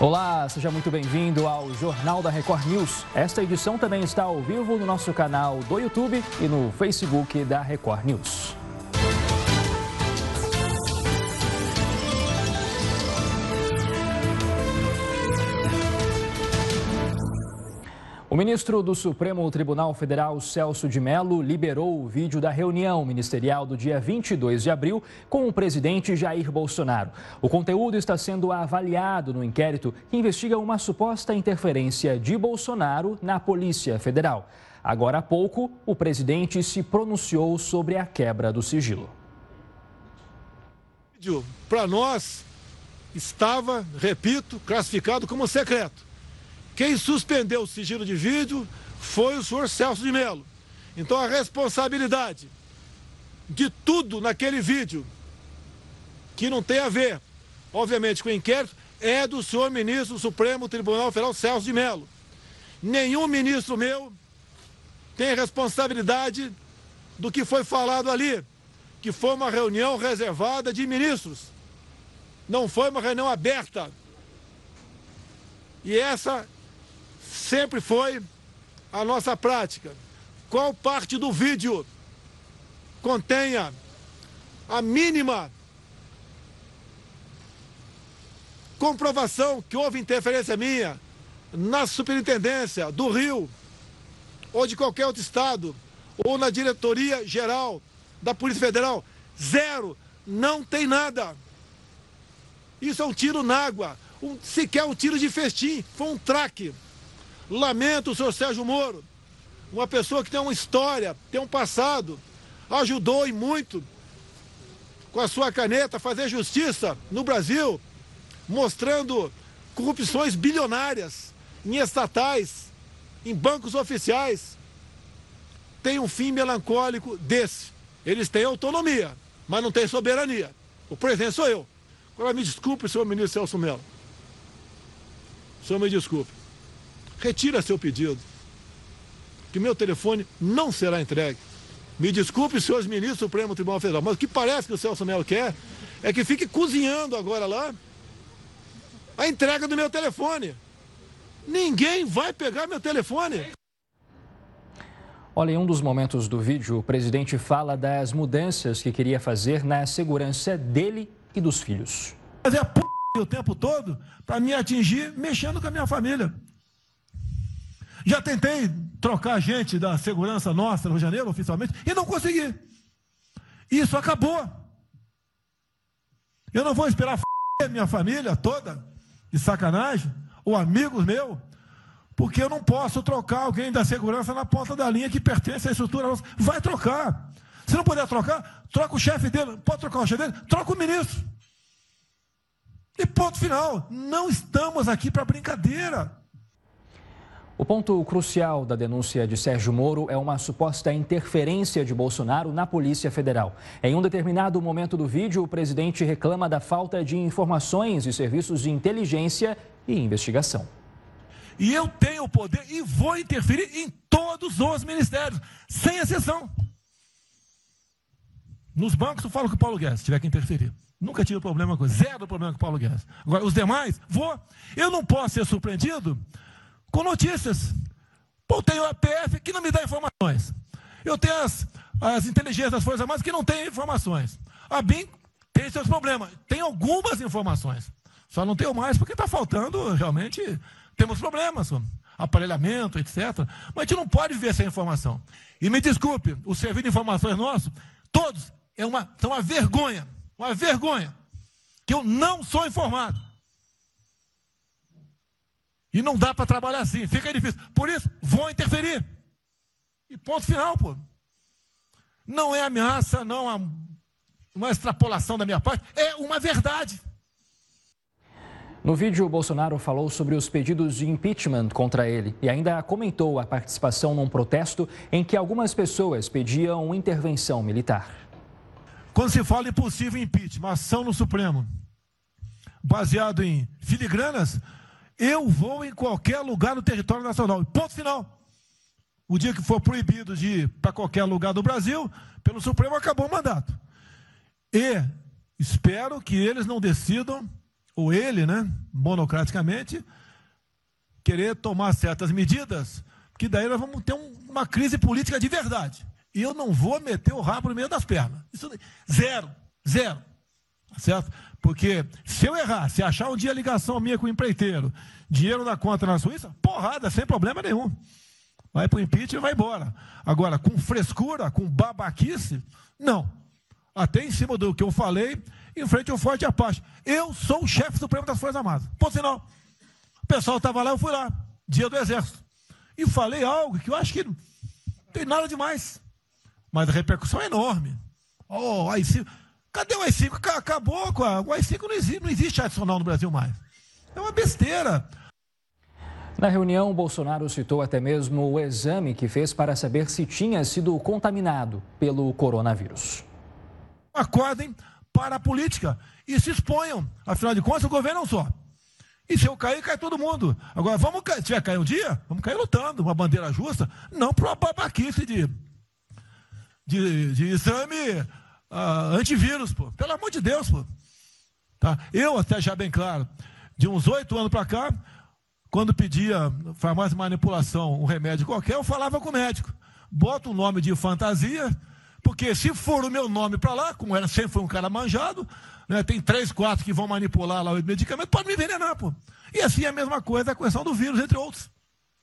Olá, seja muito bem-vindo ao Jornal da Record News. Esta edição também está ao vivo no nosso canal do YouTube e no Facebook da Record News. O ministro do Supremo Tribunal Federal, Celso de Mello, liberou o vídeo da reunião ministerial do dia 22 de abril com o presidente Jair Bolsonaro. O conteúdo está sendo avaliado no inquérito que investiga uma suposta interferência de Bolsonaro na Polícia Federal. Agora há pouco, o presidente se pronunciou sobre a quebra do sigilo. Para nós, estava, repito, classificado como secreto. Quem suspendeu o sigilo de vídeo foi o senhor Celso de Mello. Então a responsabilidade de tudo naquele vídeo que não tem a ver, obviamente, com o inquérito, é do senhor ministro do Supremo Tribunal Federal, Celso de Mello. Nenhum ministro meu tem responsabilidade do que foi falado ali, que foi uma reunião reservada de ministros. Não foi uma reunião aberta. E essa sempre foi a nossa prática. Qual parte do vídeo contenha a mínima comprovação que houve interferência minha na superintendência do Rio ou de qualquer outro estado ou na diretoria geral da Polícia Federal. Zero. Não tem nada. Isso é um tiro na água. Um, sequer um tiro de festim. Foi um traque. Lamento o senhor Sérgio Moro, uma pessoa que tem uma história, tem um passado, ajudou e muito com a sua caneta a fazer justiça no Brasil, mostrando corrupções bilionárias em estatais, em bancos oficiais. Tem um fim melancólico desse. Eles têm autonomia, mas não têm soberania. O presidente sou eu. Agora me desculpe, senhor ministro Celso Mello. O senhor me desculpe retira seu pedido. Que meu telefone não será entregue. Me desculpe, senhores ministros do Supremo Tribunal Federal, mas o que parece que o Celso Melo quer é que fique cozinhando agora lá a entrega do meu telefone. Ninguém vai pegar meu telefone. Olha, em um dos momentos do vídeo, o presidente fala das mudanças que queria fazer na segurança dele e dos filhos. Fazer a p... o tempo todo para me atingir mexendo com a minha família. Já tentei trocar gente da segurança nossa no Rio de Janeiro, oficialmente, e não consegui. Isso acabou. Eu não vou esperar minha família toda, de sacanagem, ou amigos meus, porque eu não posso trocar alguém da segurança na ponta da linha que pertence à estrutura nossa. Vai trocar. Se não puder trocar, troca o chefe dele. Pode trocar o chefe dele? Troca o ministro. E ponto final. Não estamos aqui para brincadeira. O ponto crucial da denúncia de Sérgio Moro é uma suposta interferência de Bolsonaro na Polícia Federal. Em um determinado momento do vídeo, o presidente reclama da falta de informações e serviços de inteligência e investigação. E eu tenho o poder e vou interferir em todos os ministérios, sem exceção. Nos bancos eu falo com o Paulo Guedes, se tiver que interferir. Nunca tive problema com zero problema com o Paulo Guedes. Agora, os demais, vou. Eu não posso ser surpreendido com notícias. Pô, tenho a PF que não me dá informações. Eu tenho as, as inteligências das Forças Armadas que não têm informações. A BIM tem seus problemas. Tem algumas informações. Só não tenho mais porque está faltando, realmente, temos problemas. Aparelhamento, etc. Mas a gente não pode viver sem informação. E me desculpe, o serviço de informações nosso, todos, é uma, são uma vergonha. Uma vergonha. Que eu não sou informado. E não dá para trabalhar assim, fica difícil. Por isso, vou interferir. E ponto final, pô. Não é ameaça, não é uma extrapolação da minha parte, é uma verdade. No vídeo, Bolsonaro falou sobre os pedidos de impeachment contra ele e ainda comentou a participação num protesto em que algumas pessoas pediam intervenção militar. Quando se fala em possível impeachment, ação no Supremo, baseado em filigranas, eu vou em qualquer lugar do território nacional. Ponto final. O dia que for proibido de ir para qualquer lugar do Brasil, pelo Supremo acabou o mandato. E espero que eles não decidam ou ele, né, monocraticamente, querer tomar certas medidas, que daí nós vamos ter um, uma crise política de verdade. E eu não vou meter o rabo no meio das pernas. Isso, zero, zero. Tá certo? Porque se eu errar, se achar um dia ligação minha com o empreiteiro, dinheiro na conta na Suíça, porrada, sem problema nenhum. Vai para o impeachment e vai embora. Agora, com frescura, com babaquice, não. Até em cima do que eu falei, em frente ao Forte Apache. Eu sou o chefe supremo das Forças Armadas. Por sinal, o pessoal estava lá, eu fui lá, dia do Exército. E falei algo que eu acho que não tem nada demais. Mas a repercussão é enorme. Oh, AI-5. Cadê o AI-5? Acabou com a... O AI-5 não existe, não existe adicional no Brasil mais. É uma besteira. Na reunião, Bolsonaro citou até mesmo o exame que fez para saber se tinha sido contaminado pelo coronavírus. Acordem para a política e se exponham. Afinal de contas, o governo não só. E se eu cair, cai todo mundo. Agora, vamos cair. Se tiver cair um dia, vamos cair lutando, uma bandeira justa, não para uma babaquice de, de, de exame uh, antivírus, pô. Pelo amor de Deus, pô. Tá? Eu, até já bem claro, de uns oito anos para cá, quando pedia farmácia manipulação, um remédio qualquer, eu falava com o médico. Bota um nome de fantasia, porque se for o meu nome para lá, como era sempre foi um cara manjado, né, tem três, quatro que vão manipular lá o medicamento, pode me envenenar, pô. E assim é a mesma coisa a questão do vírus, entre outros.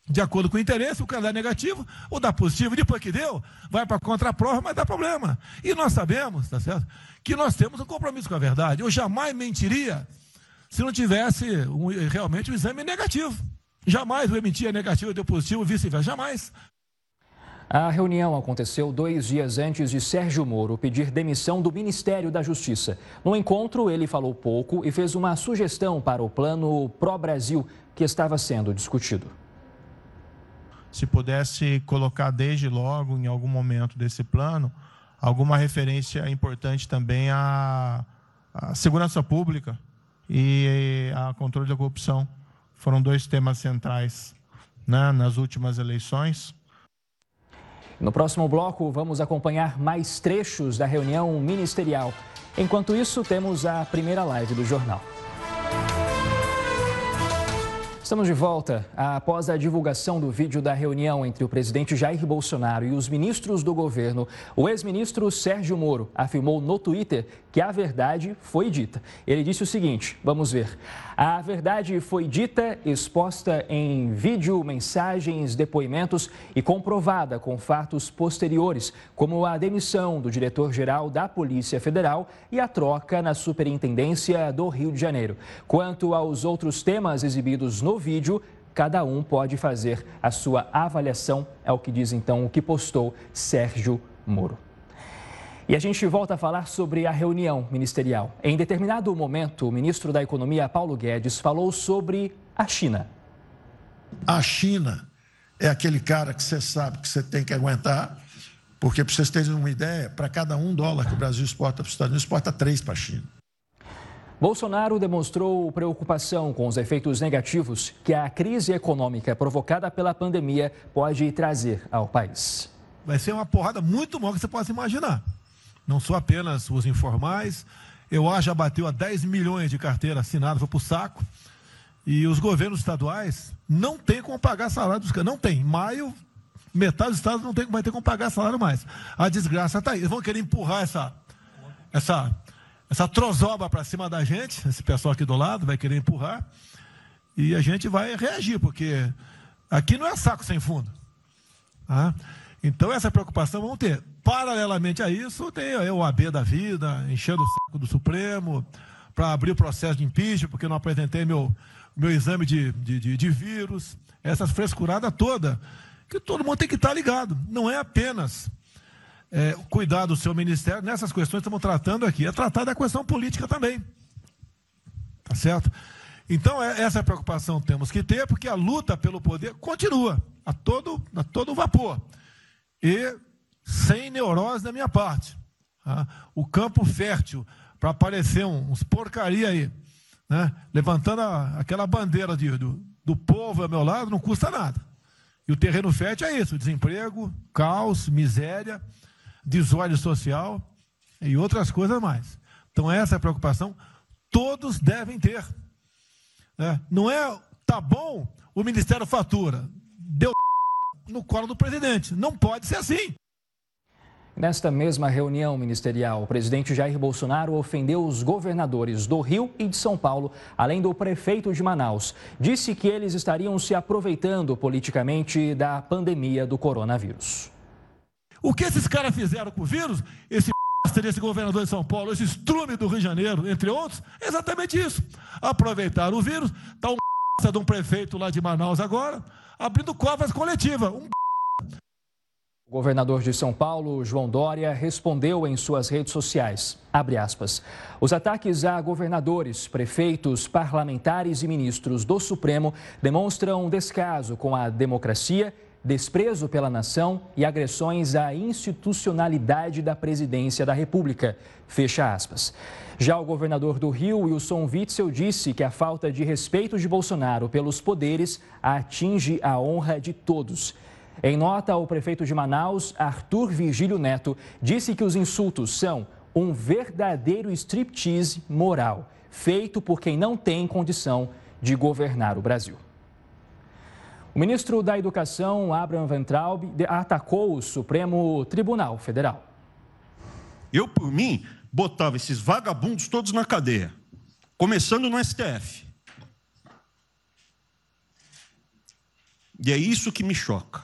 De acordo com o interesse, o cara dá negativo, ou dá positivo, depois que deu, vai para a contraprova, mas dá problema. E nós sabemos, tá certo? Que nós temos um compromisso com a verdade. Eu jamais mentiria se não tivesse um, realmente um exame negativo. Jamais o emitia negativo e deu positivo, vice-versa, jamais. A reunião aconteceu dois dias antes de Sérgio Moro pedir demissão do Ministério da Justiça. No encontro, ele falou pouco e fez uma sugestão para o plano Pró-Brasil que estava sendo discutido. Se pudesse colocar desde logo, em algum momento desse plano, alguma referência importante também à, à segurança pública, e a controle da corrupção. Foram dois temas centrais né, nas últimas eleições. No próximo bloco, vamos acompanhar mais trechos da reunião ministerial. Enquanto isso, temos a primeira live do jornal. Estamos de volta. Após a divulgação do vídeo da reunião entre o presidente Jair Bolsonaro e os ministros do governo, o ex-ministro Sérgio Moro afirmou no Twitter que a verdade foi dita. Ele disse o seguinte: vamos ver. A verdade foi dita, exposta em vídeo, mensagens, depoimentos e comprovada com fatos posteriores, como a demissão do diretor-geral da Polícia Federal e a troca na Superintendência do Rio de Janeiro. Quanto aos outros temas exibidos no vídeo, cada um pode fazer a sua avaliação, é o que diz então o que postou Sérgio Moro. E a gente volta a falar sobre a reunião ministerial. Em determinado momento, o ministro da Economia, Paulo Guedes, falou sobre a China. A China é aquele cara que você sabe que você tem que aguentar, porque, para vocês terem uma ideia, para cada um dólar que o Brasil exporta para os Estados Unidos, exporta três para a China. Bolsonaro demonstrou preocupação com os efeitos negativos que a crise econômica provocada pela pandemia pode trazer ao país. Vai ser uma porrada muito maior que você possa imaginar não são apenas os informais. Eu acho já bateu a 10 milhões de carteira assinada, foi para o saco. E os governos estaduais não têm como pagar salário dos. Não tem. Em maio, metade dos estados não tem, vai ter como pagar salário mais. A desgraça está aí. Eles vão querer empurrar essa, essa, essa trozoba para cima da gente. Esse pessoal aqui do lado vai querer empurrar. E a gente vai reagir, porque aqui não é saco sem fundo. Ah, então, essa preocupação vamos ter. Paralelamente a isso, tem o OAB da vida, enchendo o saco do Supremo, para abrir o processo de impeachment, porque não apresentei meu, meu exame de, de, de, de vírus, essa frescurada toda, que todo mundo tem que estar tá ligado. Não é apenas é, cuidar do seu ministério, nessas questões que estamos tratando aqui, é tratar da questão política também. Tá certo? Então, é, essa preocupação temos que ter, porque a luta pelo poder continua, a todo, a todo vapor. E sem neurose da minha parte. Tá? O campo fértil para aparecer uns porcaria aí, né? levantando a, aquela bandeira de, do, do povo ao meu lado, não custa nada. E o terreno fértil é isso: desemprego, caos, miséria, desordem social e outras coisas mais. Então, essa é preocupação todos devem ter. Né? Não é, tá bom, o Ministério fatura. Deu no colo do presidente. Não pode ser assim. Nesta mesma reunião ministerial, o presidente Jair Bolsonaro ofendeu os governadores do Rio e de São Paulo, além do prefeito de Manaus. Disse que eles estariam se aproveitando politicamente da pandemia do coronavírus. O que esses caras fizeram com o vírus, esse esse governador de São Paulo, esse estrume do Rio de Janeiro, entre outros, é exatamente isso. Aproveitaram o vírus, está um de um prefeito lá de Manaus agora, abrindo covas coletivas. Um o governador de São Paulo, João Dória, respondeu em suas redes sociais, aspas, os ataques a governadores, prefeitos, parlamentares e ministros do Supremo demonstram descaso com a democracia, desprezo pela nação e agressões à institucionalidade da presidência da República, fecha aspas. Já o governador do Rio, Wilson Witzel, disse que a falta de respeito de Bolsonaro pelos poderes atinge a honra de todos em nota, o prefeito de Manaus, Arthur Virgílio Neto, disse que os insultos são um verdadeiro striptease moral, feito por quem não tem condição de governar o Brasil. O ministro da Educação, Abraham Ventraub, atacou o Supremo Tribunal Federal. Eu, por mim, botava esses vagabundos todos na cadeia, começando no STF. E é isso que me choca.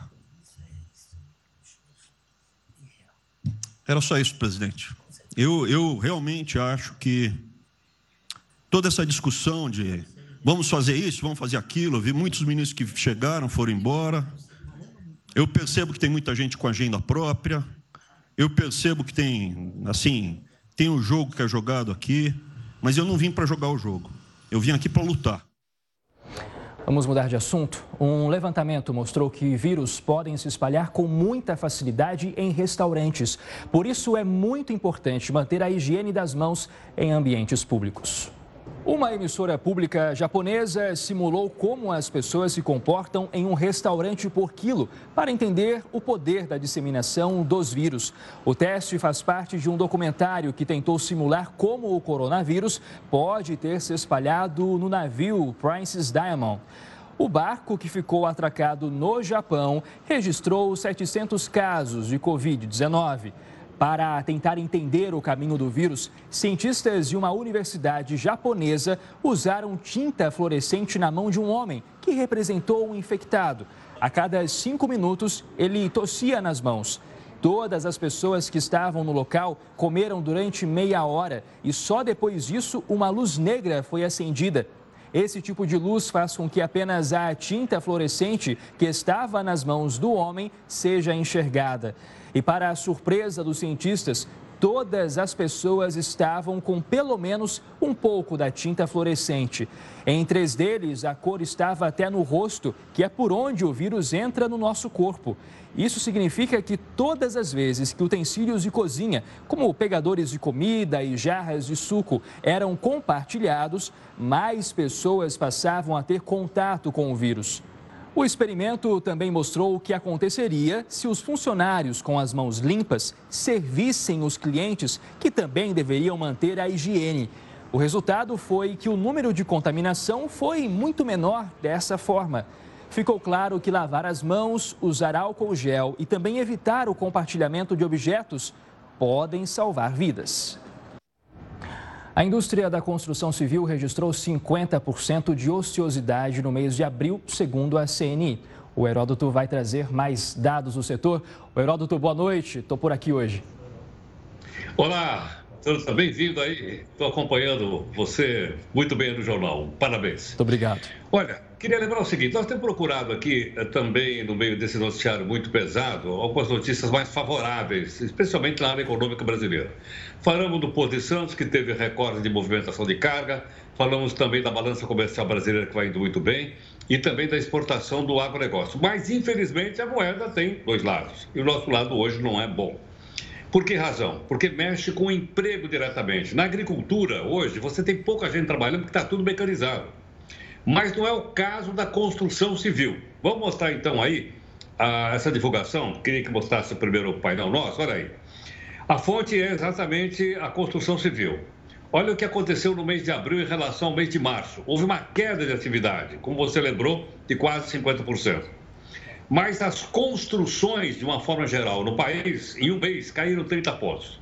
Era só isso, presidente. Eu, eu realmente acho que toda essa discussão de vamos fazer isso, vamos fazer aquilo, vi muitos ministros que chegaram, foram embora. Eu percebo que tem muita gente com agenda própria. Eu percebo que tem, assim, tem um jogo que é jogado aqui, mas eu não vim para jogar o jogo. Eu vim aqui para lutar. Vamos mudar de assunto. Um levantamento mostrou que vírus podem se espalhar com muita facilidade em restaurantes. Por isso é muito importante manter a higiene das mãos em ambientes públicos. Uma emissora pública japonesa simulou como as pessoas se comportam em um restaurante por quilo para entender o poder da disseminação dos vírus. O teste faz parte de um documentário que tentou simular como o coronavírus pode ter se espalhado no navio Princess Diamond. O barco, que ficou atracado no Japão, registrou 700 casos de Covid-19. Para tentar entender o caminho do vírus, cientistas de uma universidade japonesa usaram tinta fluorescente na mão de um homem que representou um infectado. A cada cinco minutos, ele tossia nas mãos. Todas as pessoas que estavam no local comeram durante meia hora e só depois disso uma luz negra foi acendida. Esse tipo de luz faz com que apenas a tinta fluorescente que estava nas mãos do homem seja enxergada. E para a surpresa dos cientistas, todas as pessoas estavam com pelo menos um pouco da tinta fluorescente. Em três deles, a cor estava até no rosto, que é por onde o vírus entra no nosso corpo. Isso significa que todas as vezes que utensílios de cozinha, como pegadores de comida e jarras de suco, eram compartilhados, mais pessoas passavam a ter contato com o vírus. O experimento também mostrou o que aconteceria se os funcionários com as mãos limpas servissem os clientes que também deveriam manter a higiene. O resultado foi que o número de contaminação foi muito menor dessa forma. Ficou claro que lavar as mãos, usar álcool gel e também evitar o compartilhamento de objetos podem salvar vidas. A indústria da construção civil registrou 50% de ociosidade no mês de abril, segundo a CNI. O Heródoto vai trazer mais dados do setor. O Heródoto, boa noite. Estou por aqui hoje. Olá, Seja bem-vindo aí. Estou acompanhando você muito bem no jornal. Parabéns. Muito obrigado. Olha, queria lembrar o seguinte: nós temos procurado aqui eh, também, no meio desse noticiário muito pesado, algumas notícias mais favoráveis, especialmente na área econômica brasileira. Falamos do Porto de Santos, que teve recorde de movimentação de carga. Falamos também da balança comercial brasileira, que vai indo muito bem. E também da exportação do agronegócio. Mas, infelizmente, a moeda tem dois lados. E o nosso lado hoje não é bom. Por que razão? Porque mexe com o emprego diretamente. Na agricultura, hoje, você tem pouca gente trabalhando porque está tudo mecanizado. Mas não é o caso da construção civil. Vamos mostrar então aí a, essa divulgação. Queria que mostrasse primeiro o painel nosso. Olha aí. A fonte é exatamente a construção civil. Olha o que aconteceu no mês de abril em relação ao mês de março. Houve uma queda de atividade, como você lembrou, de quase 50%. Mas as construções, de uma forma geral, no país, em um mês, caíram 30 pontos.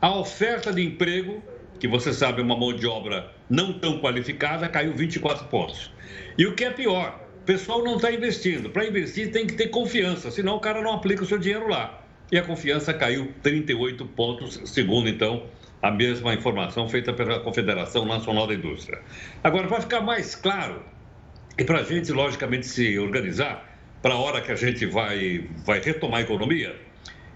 A oferta de emprego, que você sabe é uma mão de obra não tão qualificada, caiu 24 pontos. E o que é pior, o pessoal não está investindo. Para investir tem que ter confiança, senão o cara não aplica o seu dinheiro lá. E a confiança caiu 38 pontos, segundo então a mesma informação feita pela Confederação Nacional da Indústria. Agora, para ficar mais claro, e para a gente, logicamente, se organizar, para a hora que a gente vai, vai retomar a economia,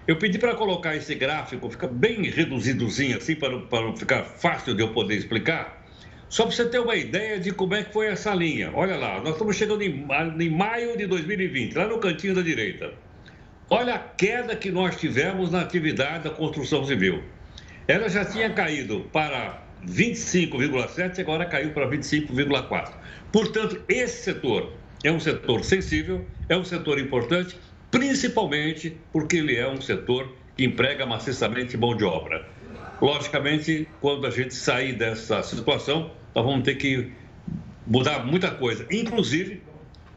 eu pedi para colocar esse gráfico, fica bem reduzidozinho assim, para, para ficar fácil de eu poder explicar, só para você ter uma ideia de como é que foi essa linha. Olha lá, nós estamos chegando em, em maio de 2020, lá no cantinho da direita. Olha a queda que nós tivemos na atividade da construção civil ela já tinha caído para 25,7, agora caiu para 25,4. Portanto, esse setor é um setor sensível, é um setor importante, principalmente porque ele é um setor que emprega maciçamente mão de obra. Logicamente, quando a gente sair dessa situação, nós vamos ter que mudar muita coisa, inclusive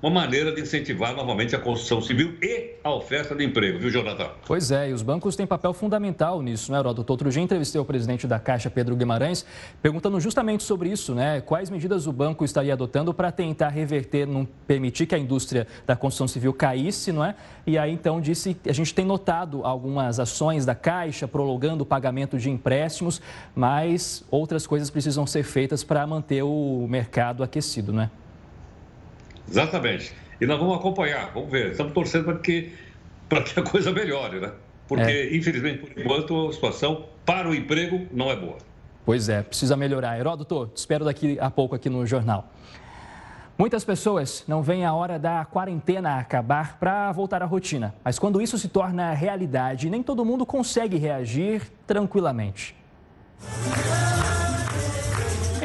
uma maneira de incentivar novamente a construção civil e a oferta de emprego, viu, Jonathan? Pois é, e os bancos têm papel fundamental nisso, né, Heródoto? Outro dia entrevistei o presidente da Caixa, Pedro Guimarães, perguntando justamente sobre isso, né? Quais medidas o banco estaria adotando para tentar reverter, não permitir que a indústria da construção civil caísse, não é? E aí, então, disse a gente tem notado algumas ações da Caixa prolongando o pagamento de empréstimos, mas outras coisas precisam ser feitas para manter o mercado aquecido, não é? Exatamente. E nós vamos acompanhar, vamos ver. Estamos torcendo para que, para que a coisa melhore, né? Porque, é. infelizmente, por enquanto, a situação para o emprego não é boa. Pois é, precisa melhorar. Heródoto, te espero daqui a pouco aqui no jornal. Muitas pessoas não veem a hora da quarentena acabar para voltar à rotina. Mas quando isso se torna realidade, nem todo mundo consegue reagir tranquilamente.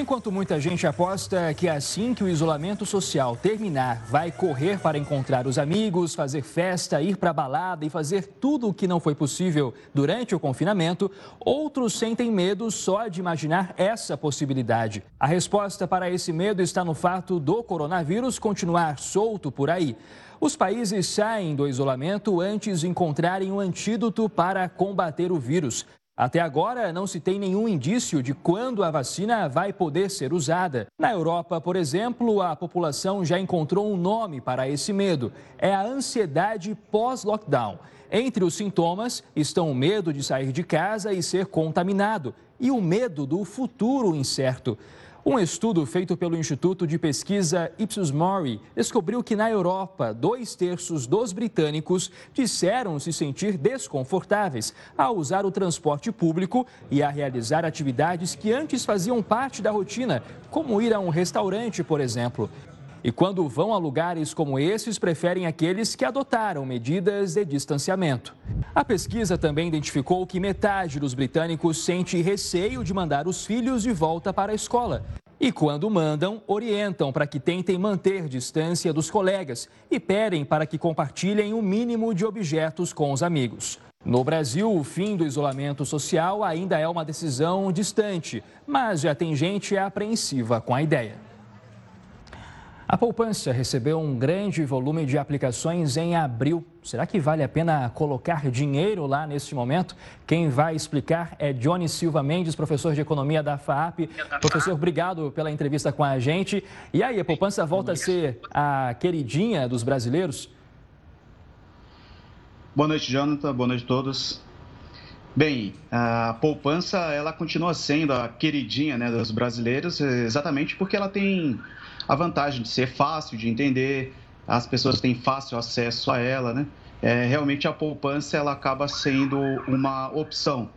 Enquanto muita gente aposta que assim que o isolamento social terminar, vai correr para encontrar os amigos, fazer festa, ir para a balada e fazer tudo o que não foi possível durante o confinamento, outros sentem medo só de imaginar essa possibilidade. A resposta para esse medo está no fato do coronavírus continuar solto por aí. Os países saem do isolamento antes de encontrarem um antídoto para combater o vírus. Até agora, não se tem nenhum indício de quando a vacina vai poder ser usada. Na Europa, por exemplo, a população já encontrou um nome para esse medo: é a ansiedade pós-lockdown. Entre os sintomas estão o medo de sair de casa e ser contaminado e o medo do futuro incerto. Um estudo feito pelo Instituto de Pesquisa Ipsos Mori descobriu que na Europa, dois terços dos britânicos disseram se sentir desconfortáveis ao usar o transporte público e a realizar atividades que antes faziam parte da rotina, como ir a um restaurante, por exemplo. E quando vão a lugares como esses, preferem aqueles que adotaram medidas de distanciamento. A pesquisa também identificou que metade dos britânicos sente receio de mandar os filhos de volta para a escola. E quando mandam, orientam para que tentem manter distância dos colegas e pedem para que compartilhem o um mínimo de objetos com os amigos. No Brasil, o fim do isolamento social ainda é uma decisão distante, mas já tem gente apreensiva com a ideia. A poupança recebeu um grande volume de aplicações em abril. Será que vale a pena colocar dinheiro lá neste momento? Quem vai explicar é Johnny Silva Mendes, professor de economia da FAP. Professor, obrigado pela entrevista com a gente. E aí, a poupança volta a ser a queridinha dos brasileiros? Boa noite, Jonathan. Boa noite a todos. Bem, a poupança ela continua sendo a queridinha né, dos brasileiros, exatamente porque ela tem a vantagem de ser fácil de entender, as pessoas têm fácil acesso a ela, né? É, realmente a poupança ela acaba sendo uma opção.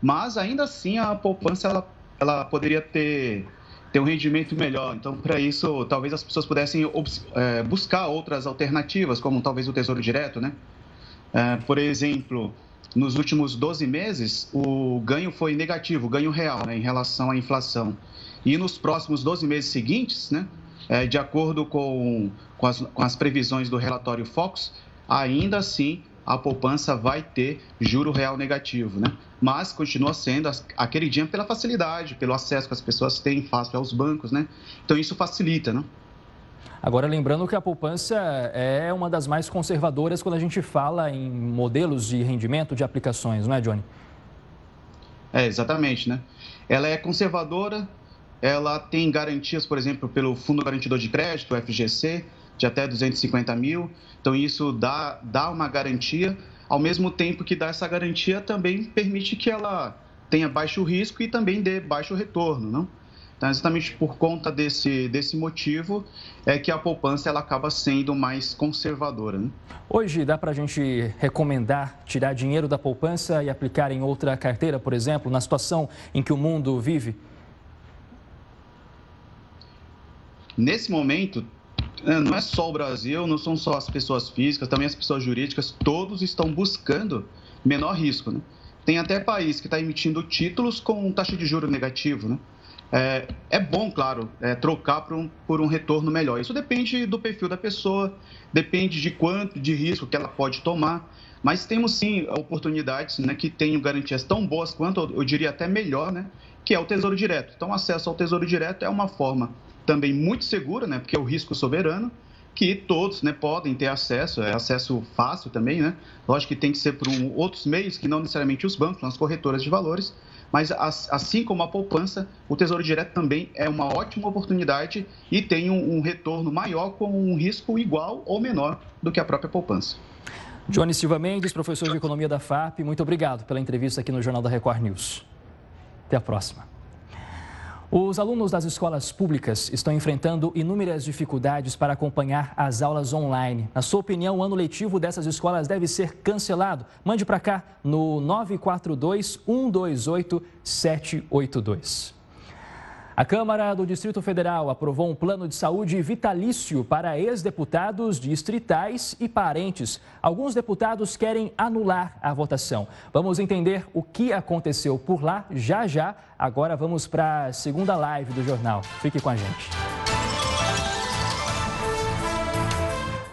Mas ainda assim a poupança ela, ela poderia ter, ter um rendimento melhor. Então, para isso, talvez as pessoas pudessem é, buscar outras alternativas, como talvez o Tesouro Direto, né? É, por exemplo, nos últimos 12 meses, o ganho foi negativo, ganho real, né, em relação à inflação. E nos próximos 12 meses seguintes, né, é, de acordo com, com as, com, as, previsões do relatório Fox, ainda assim a poupança vai ter juro real negativo, né? Mas continua sendo a queridinha pela facilidade, pelo acesso que as pessoas têm fácil aos bancos, né? Então isso facilita, né? Agora, lembrando que a poupança é uma das mais conservadoras quando a gente fala em modelos de rendimento de aplicações, não é, Johnny? É, exatamente, né? Ela é conservadora, ela tem garantias, por exemplo, pelo Fundo Garantidor de Crédito, FGC, de até 250 mil. Então, isso dá, dá uma garantia, ao mesmo tempo que dá essa garantia também permite que ela tenha baixo risco e também dê baixo retorno, não? Então, exatamente por conta desse, desse motivo é que a poupança ela acaba sendo mais conservadora. Né? Hoje dá para a gente recomendar tirar dinheiro da poupança e aplicar em outra carteira, por exemplo, na situação em que o mundo vive? Nesse momento, é, não é só o Brasil, não são só as pessoas físicas, também as pessoas jurídicas, todos estão buscando menor risco. Né? Tem até país que está emitindo títulos com taxa de juro negativo, né? É, é bom, claro, é, trocar por um, por um retorno melhor. Isso depende do perfil da pessoa, depende de quanto de risco que ela pode tomar. Mas temos sim oportunidades né, que tenham garantias tão boas quanto, eu diria até melhor, né, que é o Tesouro Direto. Então, acesso ao Tesouro Direto é uma forma também muito segura, né, porque é o risco soberano, que todos né, podem ter acesso, é acesso fácil também, né? Lógico que tem que ser por um, outros meios, que não necessariamente os bancos, as corretoras de valores, mas assim como a poupança, o Tesouro Direto também é uma ótima oportunidade e tem um, um retorno maior com um risco igual ou menor do que a própria poupança. Johnny Silva Mendes, professor de Economia da FAP, muito obrigado pela entrevista aqui no Jornal da Record News. Até a próxima. Os alunos das escolas públicas estão enfrentando inúmeras dificuldades para acompanhar as aulas online. Na sua opinião, o ano letivo dessas escolas deve ser cancelado? Mande para cá no 942 128 782. A Câmara do Distrito Federal aprovou um plano de saúde vitalício para ex-deputados distritais e parentes. Alguns deputados querem anular a votação. Vamos entender o que aconteceu por lá já já. Agora vamos para a segunda live do jornal. Fique com a gente.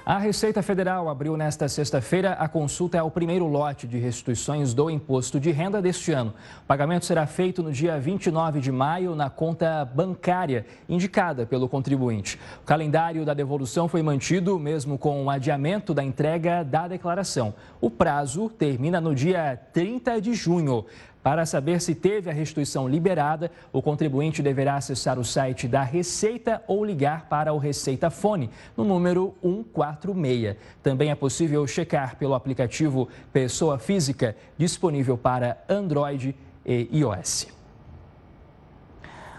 A Receita Federal abriu nesta sexta-feira a consulta ao primeiro lote de restituições do imposto de renda deste ano. O pagamento será feito no dia 29 de maio na conta bancária indicada pelo contribuinte. O calendário da devolução foi mantido mesmo com o adiamento da entrega da declaração. O prazo termina no dia 30 de junho. Para saber se teve a restituição liberada, o contribuinte deverá acessar o site da Receita ou ligar para o Receita Fone, no número 146. Também é possível checar pelo aplicativo Pessoa Física, disponível para Android e iOS.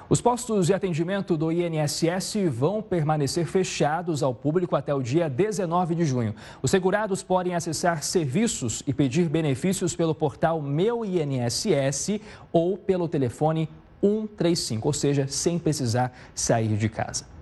Os postos de atendimento do INSS vão permanecer fechados ao público até o dia 19 de junho. Os segurados podem acessar serviços e pedir benefícios pelo portal Meu INSS ou pelo telefone 135, ou seja, sem precisar sair de casa.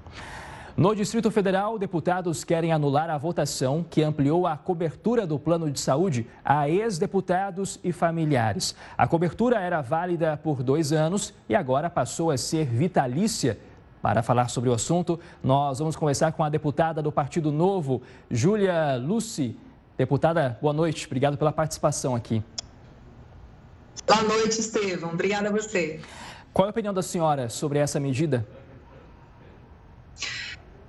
No Distrito Federal, deputados querem anular a votação que ampliou a cobertura do plano de saúde a ex-deputados e familiares. A cobertura era válida por dois anos e agora passou a ser vitalícia. Para falar sobre o assunto, nós vamos conversar com a deputada do Partido Novo, Júlia Luci. Deputada, boa noite. Obrigado pela participação aqui. Boa noite, Estevam. Obrigada a você. Qual é a opinião da senhora sobre essa medida?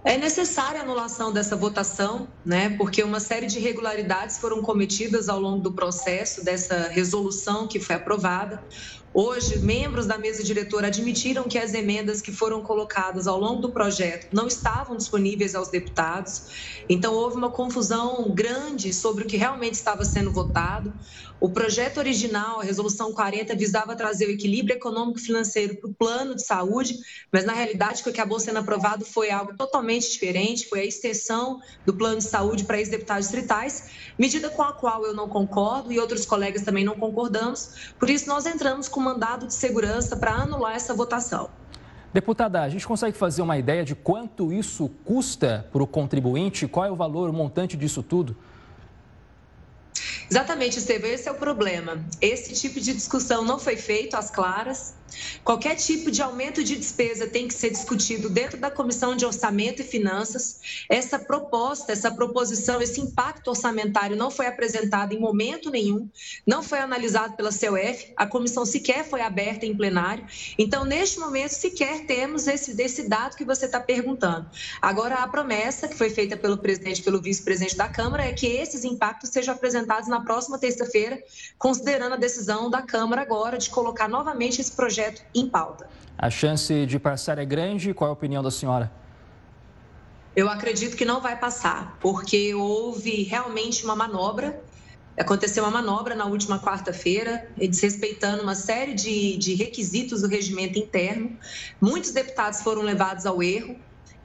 É necessária a anulação dessa votação, né? Porque uma série de irregularidades foram cometidas ao longo do processo dessa resolução que foi aprovada. Hoje, membros da mesa diretora admitiram que as emendas que foram colocadas ao longo do projeto não estavam disponíveis aos deputados. Então, houve uma confusão grande sobre o que realmente estava sendo votado. O projeto original, a Resolução 40, visava trazer o equilíbrio econômico e financeiro para o plano de saúde, mas na realidade o que acabou sendo aprovado foi algo totalmente diferente, foi a extensão do plano de saúde para ex-deputados distritais, medida com a qual eu não concordo e outros colegas também não concordamos. Por isso, nós entramos com mandado de segurança para anular essa votação. Deputada, a gente consegue fazer uma ideia de quanto isso custa para o contribuinte? Qual é o valor, o montante disso tudo? Exatamente, Estevam, esse é o problema. Esse tipo de discussão não foi feito às claras. Qualquer tipo de aumento de despesa tem que ser discutido dentro da Comissão de Orçamento e Finanças. Essa proposta, essa proposição, esse impacto orçamentário não foi apresentado em momento nenhum, não foi analisado pela CUF, a comissão sequer foi aberta em plenário. Então, neste momento, sequer temos esse, desse dado que você está perguntando. Agora, a promessa que foi feita pelo presidente pelo vice-presidente da Câmara é que esses impactos sejam apresentados na próxima terça-feira, considerando a decisão da Câmara agora de colocar novamente esse projeto em pauta. A chance de passar é grande. Qual é a opinião da senhora? Eu acredito que não vai passar, porque houve realmente uma manobra. Aconteceu uma manobra na última quarta-feira, desrespeitando uma série de, de requisitos do regimento interno. Muitos deputados foram levados ao erro.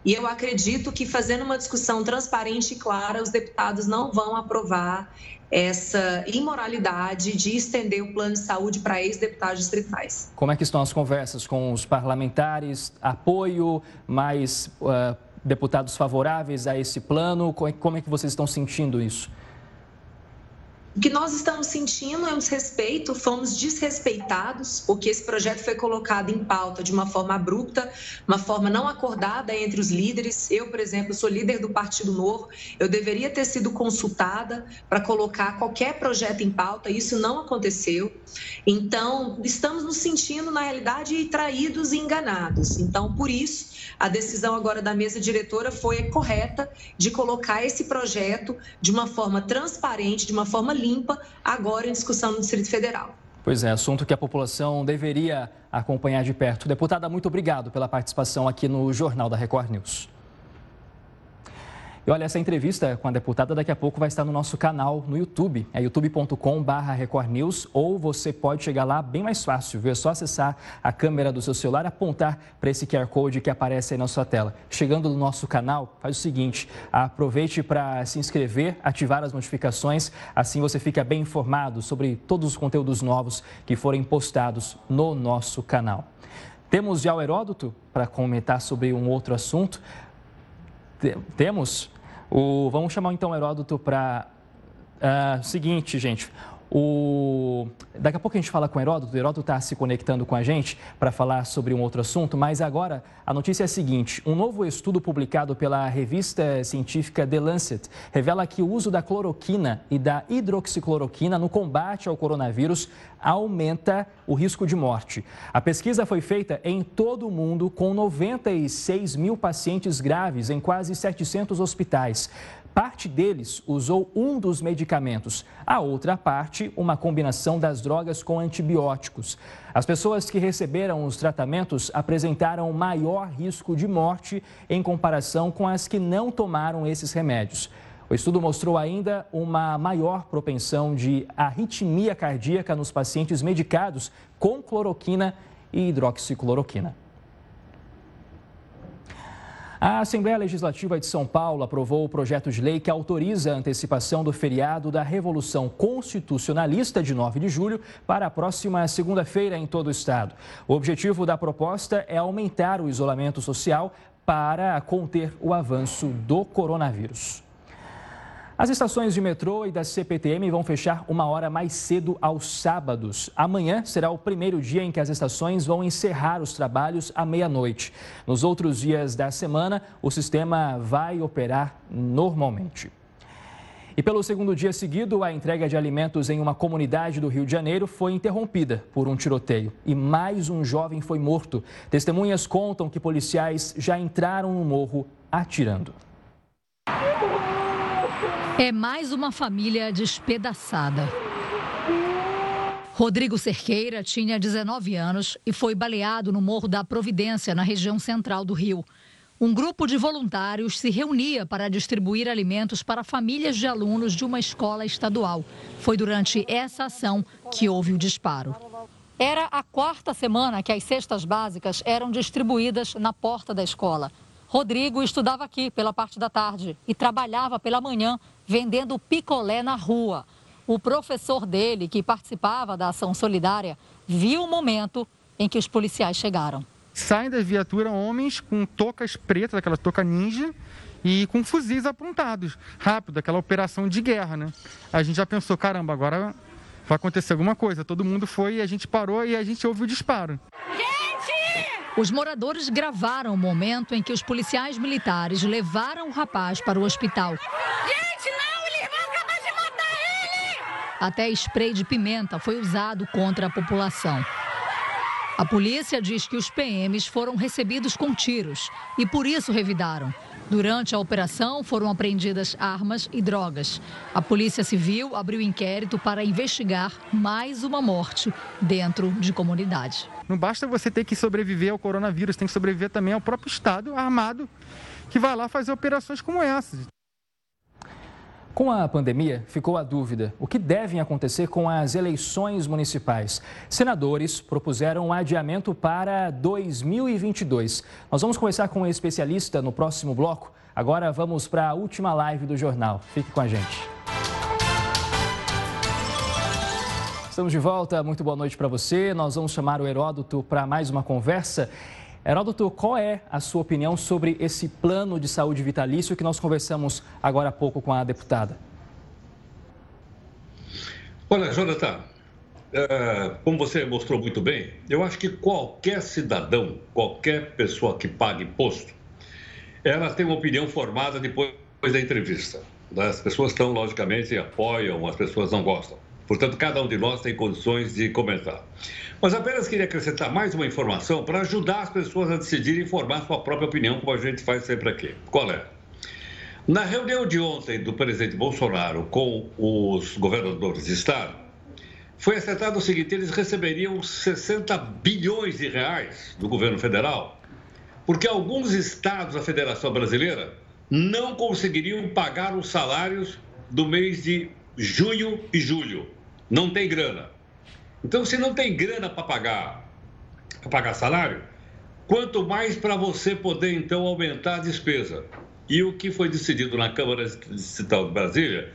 E eu acredito que fazendo uma discussão transparente e clara, os deputados não vão aprovar essa imoralidade de estender o plano de saúde para ex-deputados distritais. Como é que estão as conversas com os parlamentares? Apoio, mais uh, deputados favoráveis a esse plano? Como é que vocês estão sentindo isso? O que nós estamos sentindo é um desrespeito, fomos desrespeitados, porque esse projeto foi colocado em pauta de uma forma abrupta, uma forma não acordada entre os líderes. Eu, por exemplo, sou líder do Partido Novo, eu deveria ter sido consultada para colocar qualquer projeto em pauta, isso não aconteceu. Então, estamos nos sentindo, na realidade, traídos e enganados. Então, por isso, a decisão agora da mesa diretora foi correta de colocar esse projeto de uma forma transparente, de uma forma limpa, agora em discussão no Distrito Federal. Pois é, assunto que a população deveria acompanhar de perto. Deputada, muito obrigado pela participação aqui no Jornal da Record News. Olha, essa entrevista com a deputada daqui a pouco vai estar no nosso canal no YouTube. É youtube.com.br recordnews ou você pode chegar lá bem mais fácil, viu? É só acessar a câmera do seu celular apontar para esse QR Code que aparece aí na sua tela. Chegando no nosso canal, faz o seguinte, aproveite para se inscrever, ativar as notificações, assim você fica bem informado sobre todos os conteúdos novos que forem postados no nosso canal. Temos já o Heródoto para comentar sobre um outro assunto temos. O, vamos chamar então o Heródoto para. Uh, seguinte, gente. O... Daqui a pouco a gente fala com o Heródoto, o Heródoto está se conectando com a gente para falar sobre um outro assunto, mas agora a notícia é a seguinte: um novo estudo publicado pela revista científica The Lancet revela que o uso da cloroquina e da hidroxicloroquina no combate ao coronavírus aumenta o risco de morte. A pesquisa foi feita em todo o mundo com 96 mil pacientes graves em quase 700 hospitais. Parte deles usou um dos medicamentos, a outra parte, uma combinação das drogas com antibióticos. As pessoas que receberam os tratamentos apresentaram maior risco de morte em comparação com as que não tomaram esses remédios. O estudo mostrou ainda uma maior propensão de arritmia cardíaca nos pacientes medicados com cloroquina e hidroxicloroquina. A Assembleia Legislativa de São Paulo aprovou o projeto de lei que autoriza a antecipação do feriado da Revolução Constitucionalista de 9 de julho para a próxima segunda-feira em todo o estado. O objetivo da proposta é aumentar o isolamento social para conter o avanço do coronavírus. As estações de metrô e da CPTM vão fechar uma hora mais cedo aos sábados. Amanhã será o primeiro dia em que as estações vão encerrar os trabalhos à meia-noite. Nos outros dias da semana, o sistema vai operar normalmente. E pelo segundo dia seguido, a entrega de alimentos em uma comunidade do Rio de Janeiro foi interrompida por um tiroteio e mais um jovem foi morto. Testemunhas contam que policiais já entraram no morro atirando. É mais uma família despedaçada. Rodrigo Cerqueira tinha 19 anos e foi baleado no Morro da Providência, na região central do Rio. Um grupo de voluntários se reunia para distribuir alimentos para famílias de alunos de uma escola estadual. Foi durante essa ação que houve o disparo. Era a quarta semana que as cestas básicas eram distribuídas na porta da escola. Rodrigo estudava aqui pela parte da tarde e trabalhava pela manhã vendendo picolé na rua. O professor dele, que participava da ação solidária, viu o momento em que os policiais chegaram. Saem da viatura homens com tocas pretas, aquela toca ninja, e com fuzis apontados. Rápido, aquela operação de guerra, né? A gente já pensou, caramba, agora vai acontecer alguma coisa. Todo mundo foi e a gente parou e a gente ouviu o disparo. Os moradores gravaram o momento em que os policiais militares levaram o rapaz para o hospital. Gente, não, eles vão acabar de matar ele! Até spray de pimenta foi usado contra a população. A polícia diz que os PMs foram recebidos com tiros e por isso revidaram. Durante a operação foram apreendidas armas e drogas. A Polícia Civil abriu inquérito para investigar mais uma morte dentro de comunidade. Não basta você ter que sobreviver ao coronavírus, tem que sobreviver também ao próprio Estado armado que vai lá fazer operações como essas. Com a pandemia, ficou a dúvida: o que devem acontecer com as eleições municipais? Senadores propuseram um adiamento para 2022. Nós vamos conversar com um especialista no próximo bloco. Agora vamos para a última live do jornal. Fique com a gente. Estamos de volta, muito boa noite para você. Nós vamos chamar o Heródoto para mais uma conversa. Heródoto, qual é a sua opinião sobre esse plano de saúde vitalício que nós conversamos agora há pouco com a deputada? Olha, Jonathan, é, como você mostrou muito bem, eu acho que qualquer cidadão, qualquer pessoa que pague imposto, ela tem uma opinião formada depois da entrevista. As pessoas estão, logicamente, apoiam, as pessoas não gostam. Portanto, cada um de nós tem condições de comentar. Mas apenas queria acrescentar mais uma informação para ajudar as pessoas a decidirem formar sua própria opinião, como a gente faz sempre aqui. Qual é? Na reunião de ontem do presidente Bolsonaro com os governadores de estado, foi acertado o seguinte: eles receberiam 60 bilhões de reais do governo federal, porque alguns estados da Federação Brasileira não conseguiriam pagar os salários do mês de junho e julho não tem grana. Então, se não tem grana para pagar, para pagar salário, quanto mais para você poder, então, aumentar a despesa. E o que foi decidido na Câmara Distrital de Brasília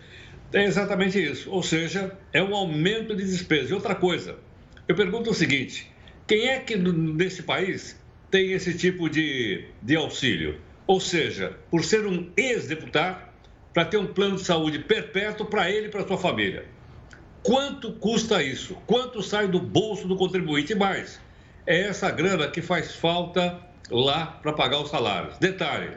é exatamente isso. Ou seja, é um aumento de despesa. E outra coisa, eu pergunto o seguinte: quem é que nesse país tem esse tipo de, de auxílio? Ou seja, por ser um ex-deputado, para ter um plano de saúde perpétuo para ele e para sua família. Quanto custa isso? Quanto sai do bolso do contribuinte? Mais, é essa grana que faz falta lá para pagar os salários. Detalhe: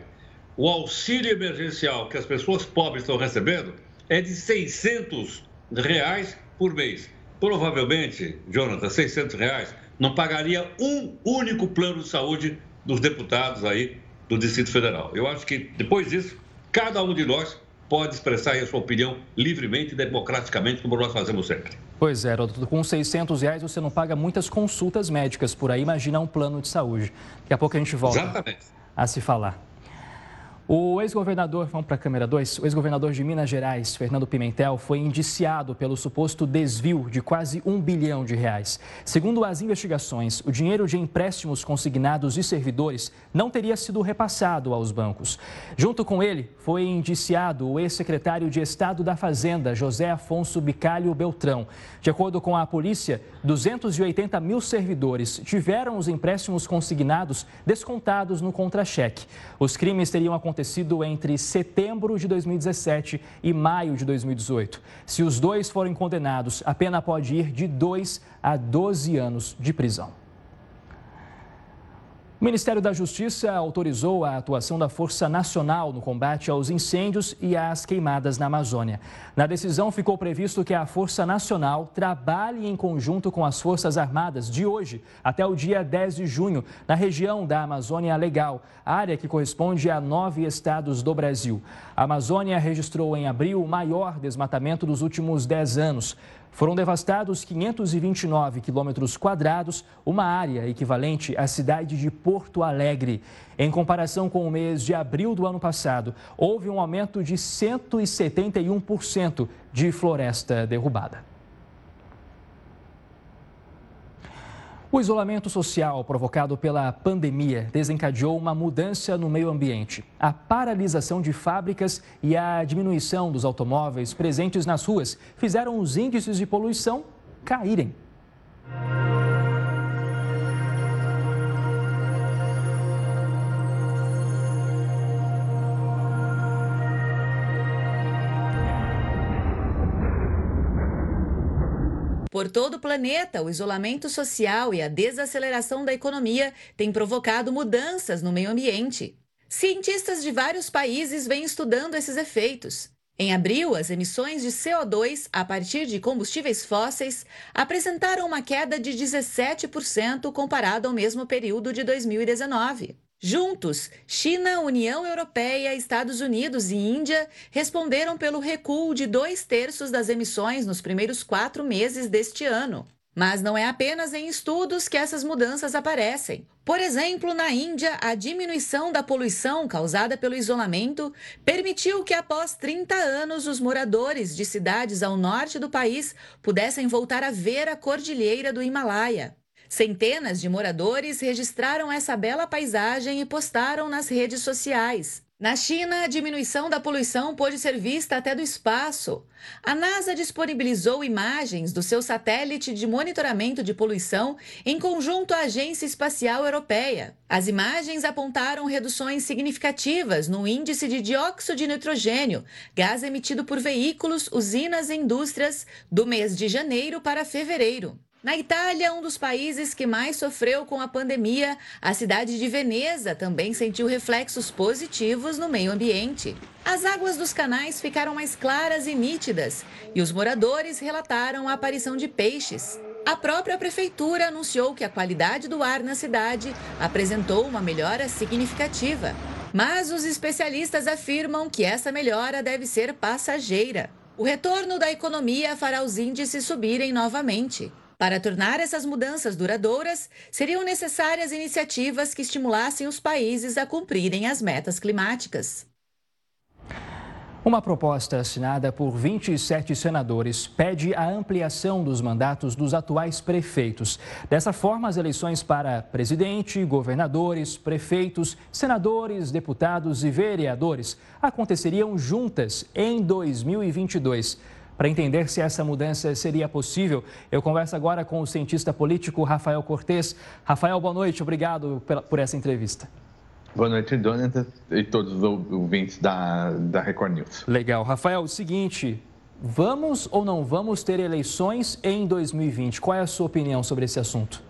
o auxílio emergencial que as pessoas pobres estão recebendo é de 600 reais por mês. Provavelmente, Jonathan, 600 reais não pagaria um único plano de saúde dos deputados aí do Distrito Federal. Eu acho que depois disso, cada um de nós pode expressar a sua opinião livremente e democraticamente, como nós fazemos sempre. Pois é, Heródoto, com 600 reais você não paga muitas consultas médicas por aí, imagina um plano de saúde. Daqui a pouco a gente volta Exatamente. a se falar. O ex-governador, vamos para a câmera 2, o ex-governador de Minas Gerais, Fernando Pimentel, foi indiciado pelo suposto desvio de quase um bilhão de reais. Segundo as investigações, o dinheiro de empréstimos consignados de servidores não teria sido repassado aos bancos. Junto com ele, foi indiciado o ex-secretário de Estado da Fazenda, José Afonso Bicalho Beltrão. De acordo com a polícia, 280 mil servidores tiveram os empréstimos consignados descontados no contra-cheque. Os crimes teriam acontecido entre setembro de 2017 e maio de 2018. Se os dois forem condenados, a pena pode ir de 2 a 12 anos de prisão. O Ministério da Justiça autorizou a atuação da Força Nacional no combate aos incêndios e às queimadas na Amazônia. Na decisão, ficou previsto que a Força Nacional trabalhe em conjunto com as Forças Armadas de hoje até o dia 10 de junho, na região da Amazônia Legal, área que corresponde a nove estados do Brasil. A Amazônia registrou em abril o maior desmatamento dos últimos 10 anos. Foram devastados 529 quilômetros quadrados, uma área equivalente à cidade de Porto Alegre. Em comparação com o mês de abril do ano passado, houve um aumento de 171% de floresta derrubada. O isolamento social provocado pela pandemia desencadeou uma mudança no meio ambiente. A paralisação de fábricas e a diminuição dos automóveis presentes nas ruas fizeram os índices de poluição caírem. Por todo o planeta, o isolamento social e a desaceleração da economia têm provocado mudanças no meio ambiente. Cientistas de vários países vêm estudando esses efeitos. Em abril, as emissões de CO2 a partir de combustíveis fósseis apresentaram uma queda de 17% comparado ao mesmo período de 2019. Juntos, China, União Europeia, Estados Unidos e Índia responderam pelo recuo de dois terços das emissões nos primeiros quatro meses deste ano. Mas não é apenas em estudos que essas mudanças aparecem. Por exemplo, na Índia, a diminuição da poluição causada pelo isolamento permitiu que, após 30 anos, os moradores de cidades ao norte do país pudessem voltar a ver a cordilheira do Himalaia. Centenas de moradores registraram essa bela paisagem e postaram nas redes sociais. Na China, a diminuição da poluição pôde ser vista até do espaço. A NASA disponibilizou imagens do seu satélite de monitoramento de poluição em conjunto à Agência Espacial Europeia. As imagens apontaram reduções significativas no índice de dióxido de nitrogênio, gás emitido por veículos, usinas e indústrias, do mês de janeiro para fevereiro. Na Itália, um dos países que mais sofreu com a pandemia, a cidade de Veneza também sentiu reflexos positivos no meio ambiente. As águas dos canais ficaram mais claras e nítidas e os moradores relataram a aparição de peixes. A própria prefeitura anunciou que a qualidade do ar na cidade apresentou uma melhora significativa. Mas os especialistas afirmam que essa melhora deve ser passageira. O retorno da economia fará os índices subirem novamente. Para tornar essas mudanças duradouras, seriam necessárias iniciativas que estimulassem os países a cumprirem as metas climáticas. Uma proposta assinada por 27 senadores pede a ampliação dos mandatos dos atuais prefeitos. Dessa forma, as eleições para presidente, governadores, prefeitos, senadores, deputados e vereadores aconteceriam juntas em 2022. Para entender se essa mudança seria possível, eu converso agora com o cientista político Rafael Cortes. Rafael, boa noite, obrigado por essa entrevista. Boa noite, Jonathan e todos os ouvintes da, da Record News. Legal. Rafael, o seguinte, vamos ou não vamos ter eleições em 2020? Qual é a sua opinião sobre esse assunto?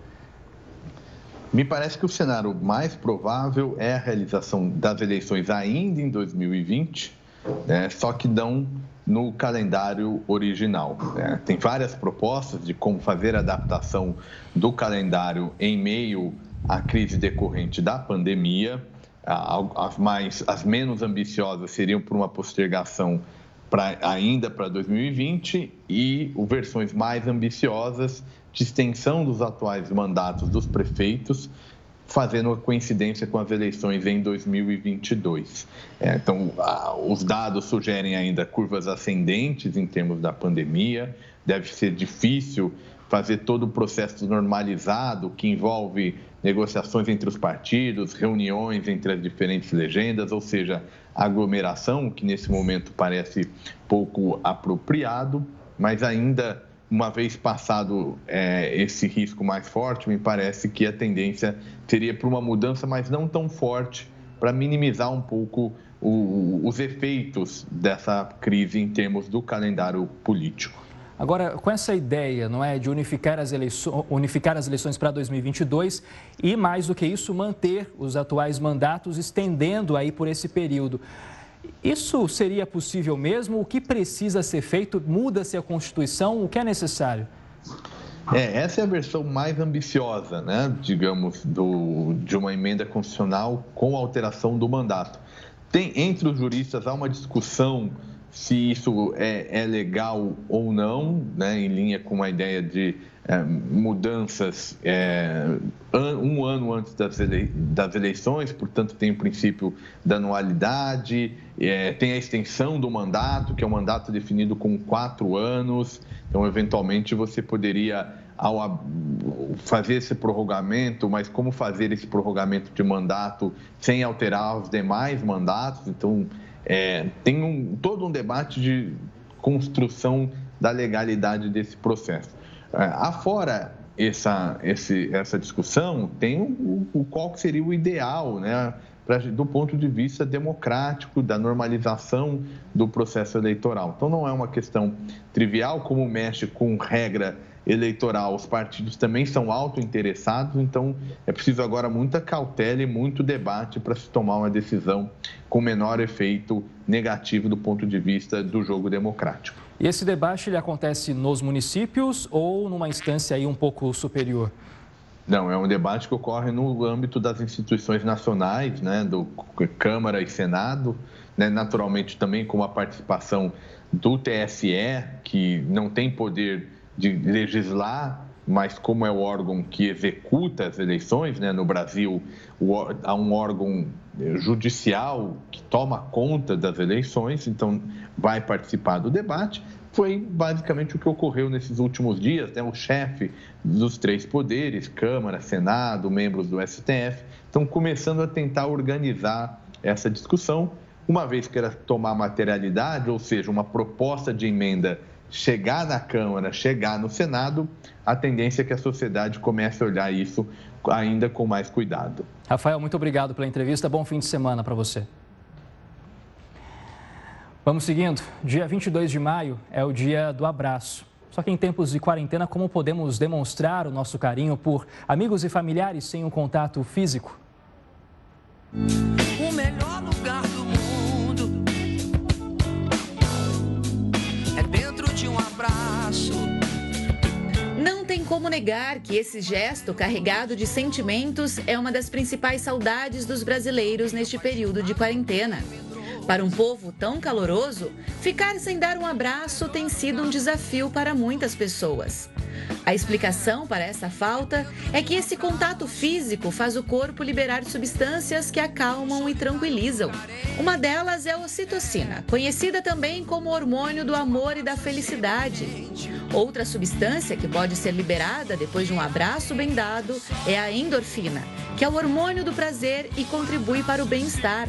Me parece que o cenário mais provável é a realização das eleições ainda em 2020, né? só que não no calendário original. Né? Tem várias propostas de como fazer a adaptação do calendário em meio à crise decorrente da pandemia. As, mais, as menos ambiciosas seriam por uma postergação pra, ainda para 2020 e versões mais ambiciosas de extensão dos atuais mandatos dos prefeitos fazendo coincidência com as eleições em 2022. É, então, a, os dados sugerem ainda curvas ascendentes em termos da pandemia, deve ser difícil fazer todo o processo normalizado que envolve negociações entre os partidos, reuniões entre as diferentes legendas, ou seja, aglomeração, que nesse momento parece pouco apropriado, mas ainda uma vez passado é, esse risco mais forte, me parece que a tendência seria para uma mudança, mas não tão forte, para minimizar um pouco o, os efeitos dessa crise em termos do calendário político. Agora, com essa ideia, não é, de unificar as, eleições, unificar as eleições para 2022 e, mais do que isso, manter os atuais mandatos, estendendo aí por esse período. Isso seria possível mesmo? O que precisa ser feito? Muda-se a Constituição? O que é necessário? É, essa é a versão mais ambiciosa, né, digamos, do, de uma emenda constitucional com alteração do mandato. Tem, entre os juristas há uma discussão se isso é, é legal ou não, né, em linha com a ideia de mudanças é, um ano antes das, eleições, portanto, tem o princípio da anualidade, é, tem a extensão do mandato, que é um mandato definido com quatro anos, então, eventualmente, você poderia, ao fazer esse prorrogamento, mas como fazer esse prorrogamento de mandato sem alterar os demais mandatos? Então, é, tem um, todo um debate de construção da legalidade desse processo. É, afora essa, esse, essa discussão, tem o, o, qual seria o ideal, né, do ponto de vista democrático, da normalização do processo eleitoral. Então, não é uma questão trivial, como mexe com regra eleitoral, os partidos também são auto-interessados, então é preciso agora muita cautela e muito debate para se tomar uma decisão com menor efeito negativo do ponto de vista do jogo democrático. E esse debate ele acontece nos municípios ou numa instância aí um pouco superior? Não, é um debate que ocorre no âmbito das instituições nacionais, né, do Câmara e Senado, né, naturalmente também com a participação do TSE, que não tem poder de legislar, mas como é o órgão que executa as eleições, né, no Brasil há um órgão judicial que toma conta das eleições, então vai participar do debate. Foi basicamente o que ocorreu nesses últimos dias, né? o chefe dos três poderes, Câmara, Senado, membros do STF, estão começando a tentar organizar essa discussão uma vez que ela tomar materialidade, ou seja, uma proposta de emenda chegar na Câmara, chegar no Senado, a tendência é que a sociedade comece a olhar isso ainda com mais cuidado. Rafael, muito obrigado pela entrevista. Bom fim de semana para você. Vamos seguindo. Dia 22 de maio é o dia do abraço. Só que em tempos de quarentena, como podemos demonstrar o nosso carinho por amigos e familiares sem um contato físico? O melhor lugar do como negar que esse gesto carregado de sentimentos é uma das principais saudades dos brasileiros neste período de quarentena. Para um povo tão caloroso, ficar sem dar um abraço tem sido um desafio para muitas pessoas. A explicação para essa falta é que esse contato físico faz o corpo liberar substâncias que acalmam e tranquilizam. Uma delas é a ocitocina, conhecida também como hormônio do amor e da felicidade. Outra substância que pode ser liberada depois de um abraço bem dado é a endorfina, que é o hormônio do prazer e contribui para o bem-estar.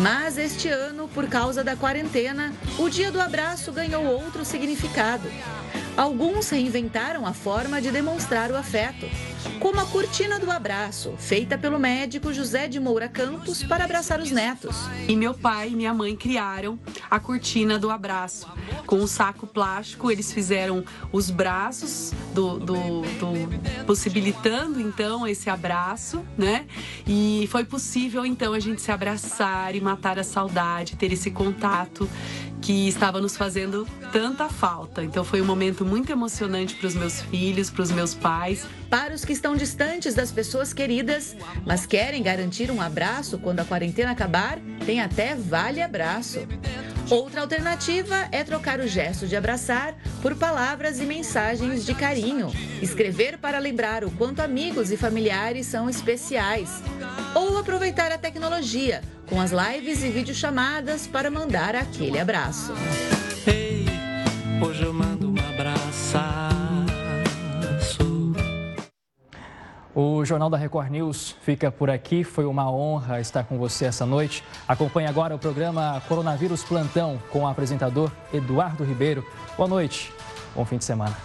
Mas este ano, por causa da quarentena, o Dia do Abraço ganhou outro significado. Alguns reinventaram a forma de demonstrar o afeto, como a cortina do abraço, feita pelo médico José de Moura Campos para abraçar os netos. E meu pai e minha mãe criaram a cortina do abraço. Com um saco plástico, eles fizeram os braços do, do, do possibilitando então esse abraço, né? E foi possível então a gente se abraçar e matar a saudade, ter esse contato que estava nos fazendo tanta falta. Então foi um momento muito emocionante para os meus filhos, para os meus pais. Para os que estão distantes das pessoas queridas, mas querem garantir um abraço quando a quarentena acabar, tem até Vale Abraço. Outra alternativa é trocar o gesto de abraçar por palavras e mensagens de carinho. Escrever para lembrar o quanto amigos e familiares são especiais. Ou aproveitar a tecnologia com as lives e videochamadas para mandar aquele abraço. Ei, hoje eu mando um abraço. O Jornal da Record News fica por aqui. Foi uma honra estar com você essa noite. Acompanhe agora o programa Coronavírus Plantão com o apresentador Eduardo Ribeiro. Boa noite. Bom fim de semana.